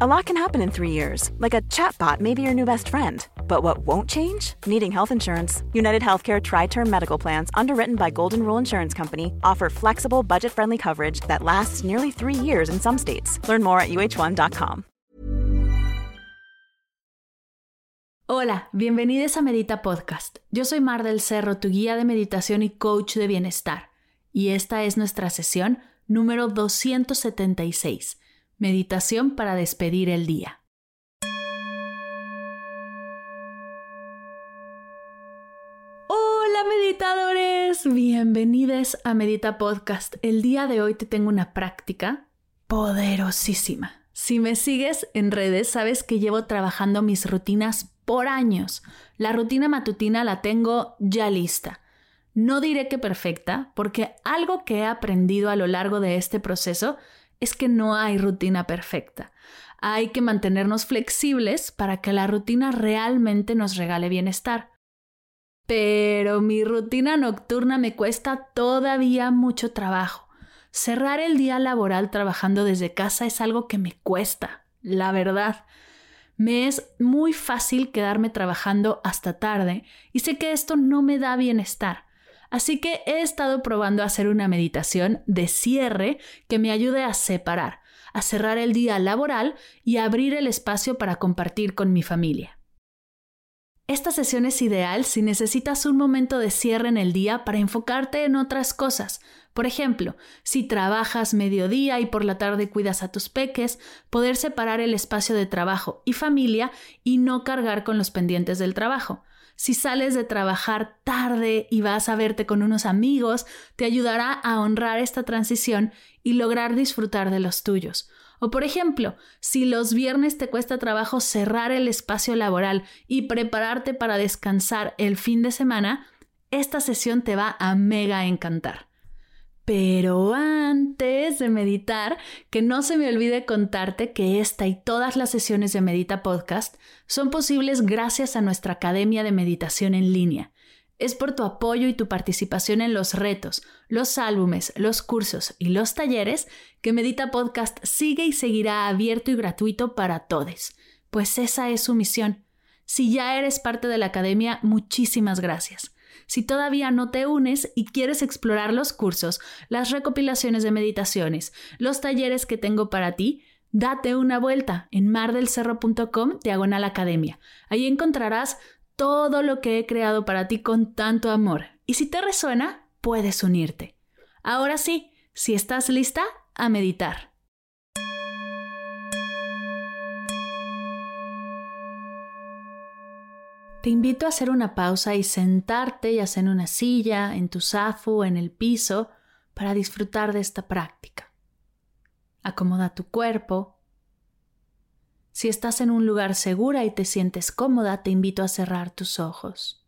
A lot can happen in three years, like a chatbot may be your new best friend. But what won't change? Needing health insurance. United Healthcare Tri Term Medical Plans, underwritten by Golden Rule Insurance Company, offer flexible, budget friendly coverage that lasts nearly three years in some states. Learn more at uh1.com. Hola, bienvenidos a Medita Podcast. Yo soy Mar del Cerro, tu guía de meditación y coach de bienestar. Y esta es nuestra sesión número 276 Meditación para despedir el día. Hola meditadores, bienvenidos a Medita Podcast. El día de hoy te tengo una práctica poderosísima. Si me sigues en redes, sabes que llevo trabajando mis rutinas por años. La rutina matutina la tengo ya lista. No diré que perfecta, porque algo que he aprendido a lo largo de este proceso es que no hay rutina perfecta. Hay que mantenernos flexibles para que la rutina realmente nos regale bienestar. Pero mi rutina nocturna me cuesta todavía mucho trabajo. Cerrar el día laboral trabajando desde casa es algo que me cuesta, la verdad. Me es muy fácil quedarme trabajando hasta tarde y sé que esto no me da bienestar. Así que he estado probando hacer una meditación de cierre que me ayude a separar, a cerrar el día laboral y a abrir el espacio para compartir con mi familia. Esta sesión es ideal si necesitas un momento de cierre en el día para enfocarte en otras cosas. Por ejemplo, si trabajas mediodía y por la tarde cuidas a tus peques, poder separar el espacio de trabajo y familia y no cargar con los pendientes del trabajo. Si sales de trabajar tarde y vas a verte con unos amigos, te ayudará a honrar esta transición y lograr disfrutar de los tuyos. O por ejemplo, si los viernes te cuesta trabajo cerrar el espacio laboral y prepararte para descansar el fin de semana, esta sesión te va a mega encantar. Pero antes de meditar, que no se me olvide contarte que esta y todas las sesiones de Medita Podcast son posibles gracias a nuestra Academia de Meditación en línea. Es por tu apoyo y tu participación en los retos, los álbumes, los cursos y los talleres que Medita Podcast sigue y seguirá abierto y gratuito para todos, pues esa es su misión. Si ya eres parte de la Academia, muchísimas gracias. Si todavía no te unes y quieres explorar los cursos, las recopilaciones de meditaciones, los talleres que tengo para ti, date una vuelta en mardelcerro.com diagonal academia. Ahí encontrarás todo lo que he creado para ti con tanto amor. Y si te resuena, puedes unirte. Ahora sí, si estás lista, a meditar. Te invito a hacer una pausa y sentarte ya sea en una silla, en tu zafu, en el piso, para disfrutar de esta práctica. Acomoda tu cuerpo. Si estás en un lugar segura y te sientes cómoda, te invito a cerrar tus ojos.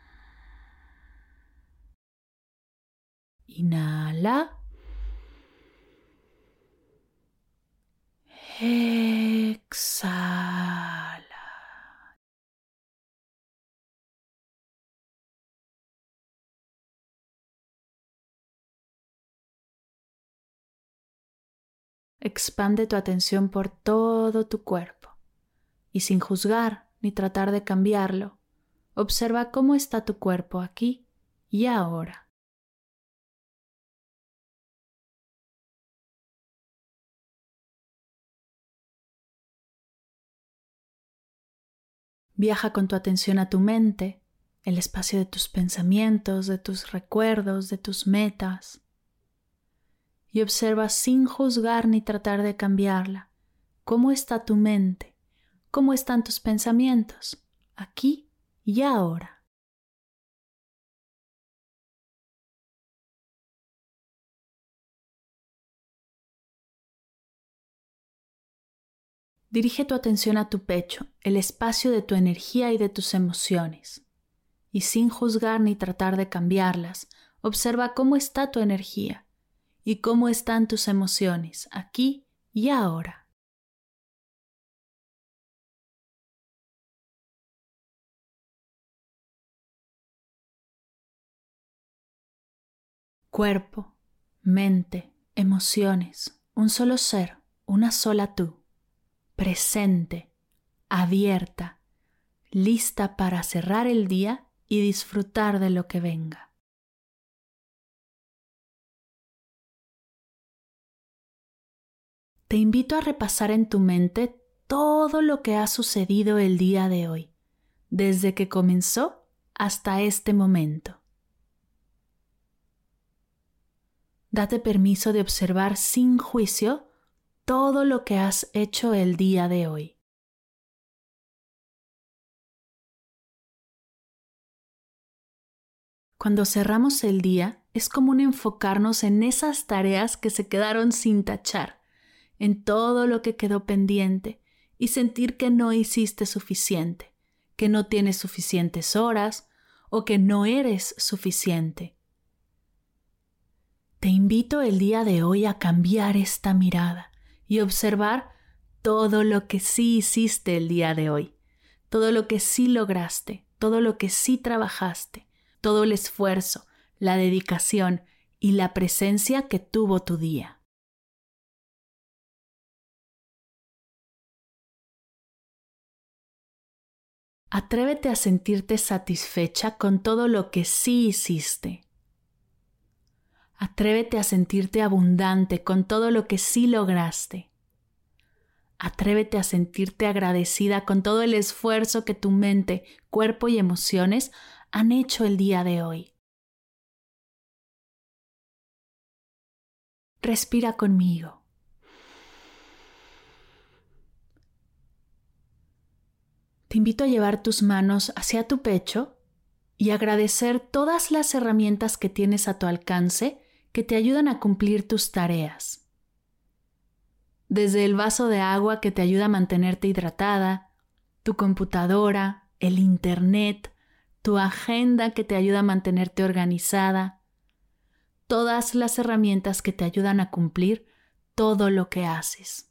Inhala. Exhala. Expande tu atención por todo tu cuerpo y sin juzgar ni tratar de cambiarlo, observa cómo está tu cuerpo aquí y ahora. Viaja con tu atención a tu mente, el espacio de tus pensamientos, de tus recuerdos, de tus metas y observa sin juzgar ni tratar de cambiarla cómo está tu mente, cómo están tus pensamientos, aquí y ahora. Dirige tu atención a tu pecho, el espacio de tu energía y de tus emociones. Y sin juzgar ni tratar de cambiarlas, observa cómo está tu energía, y cómo están tus emociones aquí y ahora. Cuerpo, mente, emociones, un solo ser, una sola tú, presente, abierta, lista para cerrar el día y disfrutar de lo que venga. te invito a repasar en tu mente todo lo que ha sucedido el día de hoy, desde que comenzó hasta este momento. Date permiso de observar sin juicio todo lo que has hecho el día de hoy. Cuando cerramos el día, es común enfocarnos en esas tareas que se quedaron sin tachar en todo lo que quedó pendiente y sentir que no hiciste suficiente, que no tienes suficientes horas o que no eres suficiente. Te invito el día de hoy a cambiar esta mirada y observar todo lo que sí hiciste el día de hoy, todo lo que sí lograste, todo lo que sí trabajaste, todo el esfuerzo, la dedicación y la presencia que tuvo tu día. Atrévete a sentirte satisfecha con todo lo que sí hiciste. Atrévete a sentirte abundante con todo lo que sí lograste. Atrévete a sentirte agradecida con todo el esfuerzo que tu mente, cuerpo y emociones han hecho el día de hoy. Respira conmigo. te invito a llevar tus manos hacia tu pecho y agradecer todas las herramientas que tienes a tu alcance que te ayudan a cumplir tus tareas. Desde el vaso de agua que te ayuda a mantenerte hidratada, tu computadora, el Internet, tu agenda que te ayuda a mantenerte organizada, todas las herramientas que te ayudan a cumplir todo lo que haces.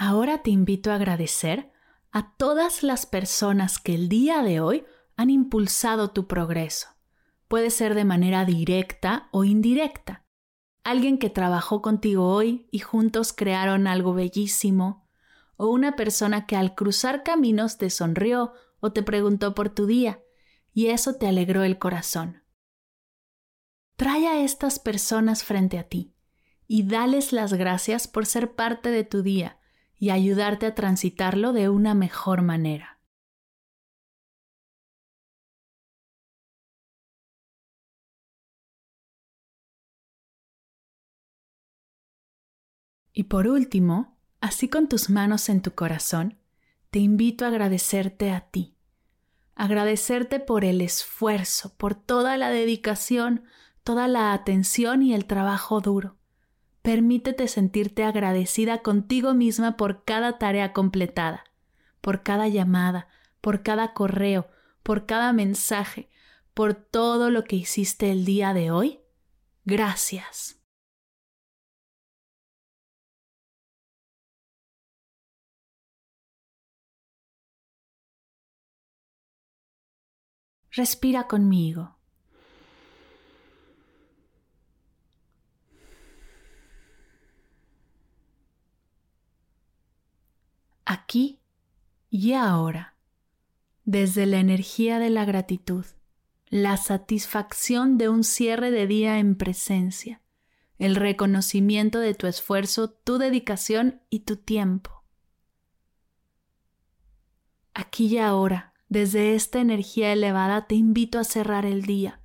Ahora te invito a agradecer a todas las personas que el día de hoy han impulsado tu progreso. Puede ser de manera directa o indirecta. Alguien que trabajó contigo hoy y juntos crearon algo bellísimo, o una persona que al cruzar caminos te sonrió o te preguntó por tu día, y eso te alegró el corazón. Trae a estas personas frente a ti y dales las gracias por ser parte de tu día y ayudarte a transitarlo de una mejor manera. Y por último, así con tus manos en tu corazón, te invito a agradecerte a ti, agradecerte por el esfuerzo, por toda la dedicación, toda la atención y el trabajo duro Permítete sentirte agradecida contigo misma por cada tarea completada, por cada llamada, por cada correo, por cada mensaje, por todo lo que hiciste el día de hoy. Gracias. Respira conmigo. Aquí y ahora, desde la energía de la gratitud, la satisfacción de un cierre de día en presencia, el reconocimiento de tu esfuerzo, tu dedicación y tu tiempo. Aquí y ahora, desde esta energía elevada te invito a cerrar el día,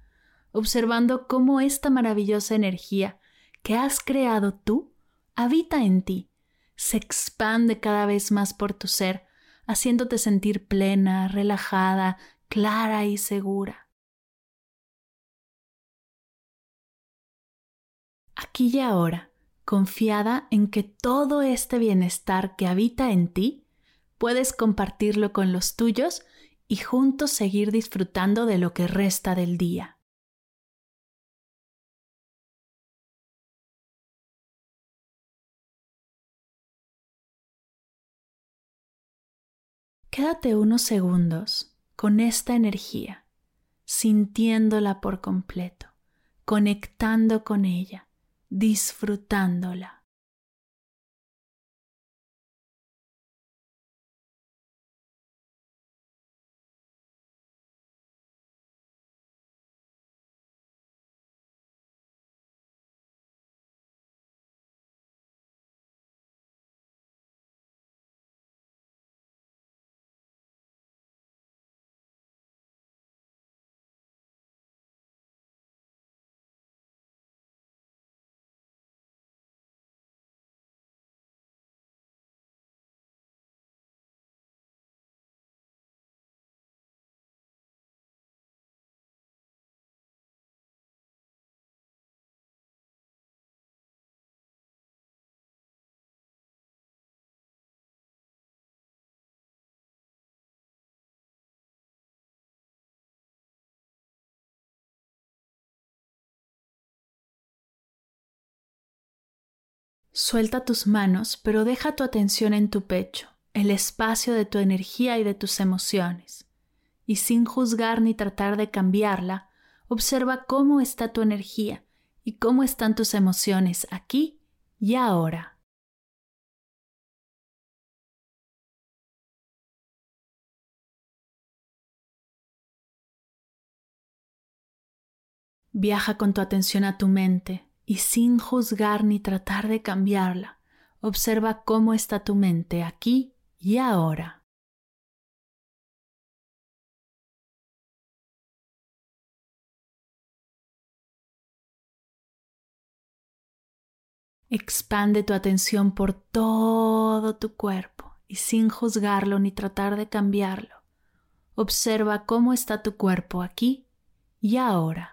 observando cómo esta maravillosa energía que has creado tú habita en ti, se expande cada vez más por tu ser, haciéndote sentir plena, relajada, clara y segura. Aquí y ahora, confiada en que todo este bienestar que habita en ti, puedes compartirlo con los tuyos y juntos seguir disfrutando de lo que resta del día. Quédate unos segundos con esta energía, sintiéndola por completo, conectando con ella, disfrutándola. Suelta tus manos, pero deja tu atención en tu pecho, el espacio de tu energía y de tus emociones. Y sin juzgar ni tratar de cambiarla, observa cómo está tu energía y cómo están tus emociones aquí y ahora. Viaja con tu atención a tu mente, y sin juzgar ni tratar de cambiarla, observa cómo está tu mente aquí y ahora. Expande tu atención por todo tu cuerpo y sin juzgarlo ni tratar de cambiarlo, observa cómo está tu cuerpo aquí y ahora.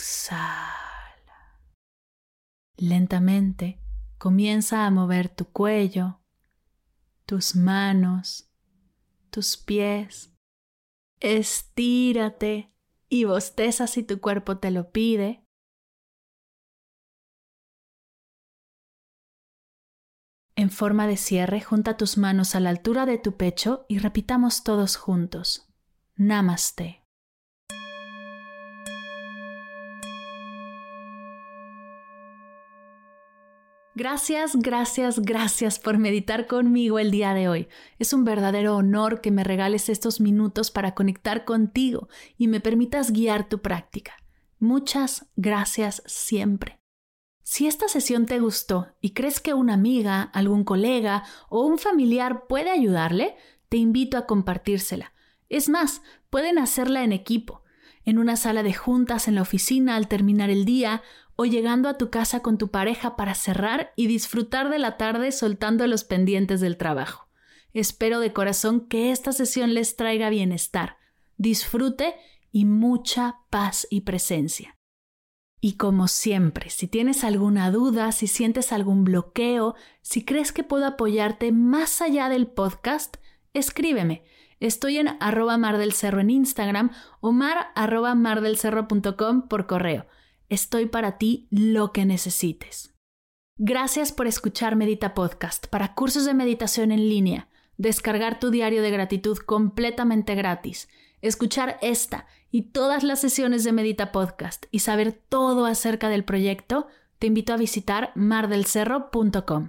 Exhala. Lentamente comienza a mover tu cuello, tus manos, tus pies. Estírate y bosteza si tu cuerpo te lo pide. En forma de cierre, junta tus manos a la altura de tu pecho y repitamos todos juntos. Namaste. Gracias, gracias, gracias por meditar conmigo el día de hoy. Es un verdadero honor que me regales estos minutos para conectar contigo y me permitas guiar tu práctica. Muchas gracias siempre. Si esta sesión te gustó y crees que una amiga, algún colega o un familiar puede ayudarle, te invito a compartírsela. Es más, pueden hacerla en equipo, en una sala de juntas en la oficina al terminar el día o llegando a tu casa con tu pareja para cerrar y disfrutar de la tarde soltando los pendientes del trabajo. Espero de corazón que esta sesión les traiga bienestar, disfrute y mucha paz y presencia. Y como siempre, si tienes alguna duda, si sientes algún bloqueo, si crees que puedo apoyarte más allá del podcast, escríbeme. Estoy en arroba mar del cerro en Instagram o mar arroba mardelcerro.com por correo. Estoy para ti lo que necesites. Gracias por escuchar Medita Podcast para cursos de meditación en línea, descargar tu diario de gratitud completamente gratis, escuchar esta y todas las sesiones de Medita Podcast y saber todo acerca del proyecto, te invito a visitar mardelcerro.com.